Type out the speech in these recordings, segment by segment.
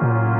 Bye.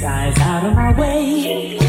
size out of my way.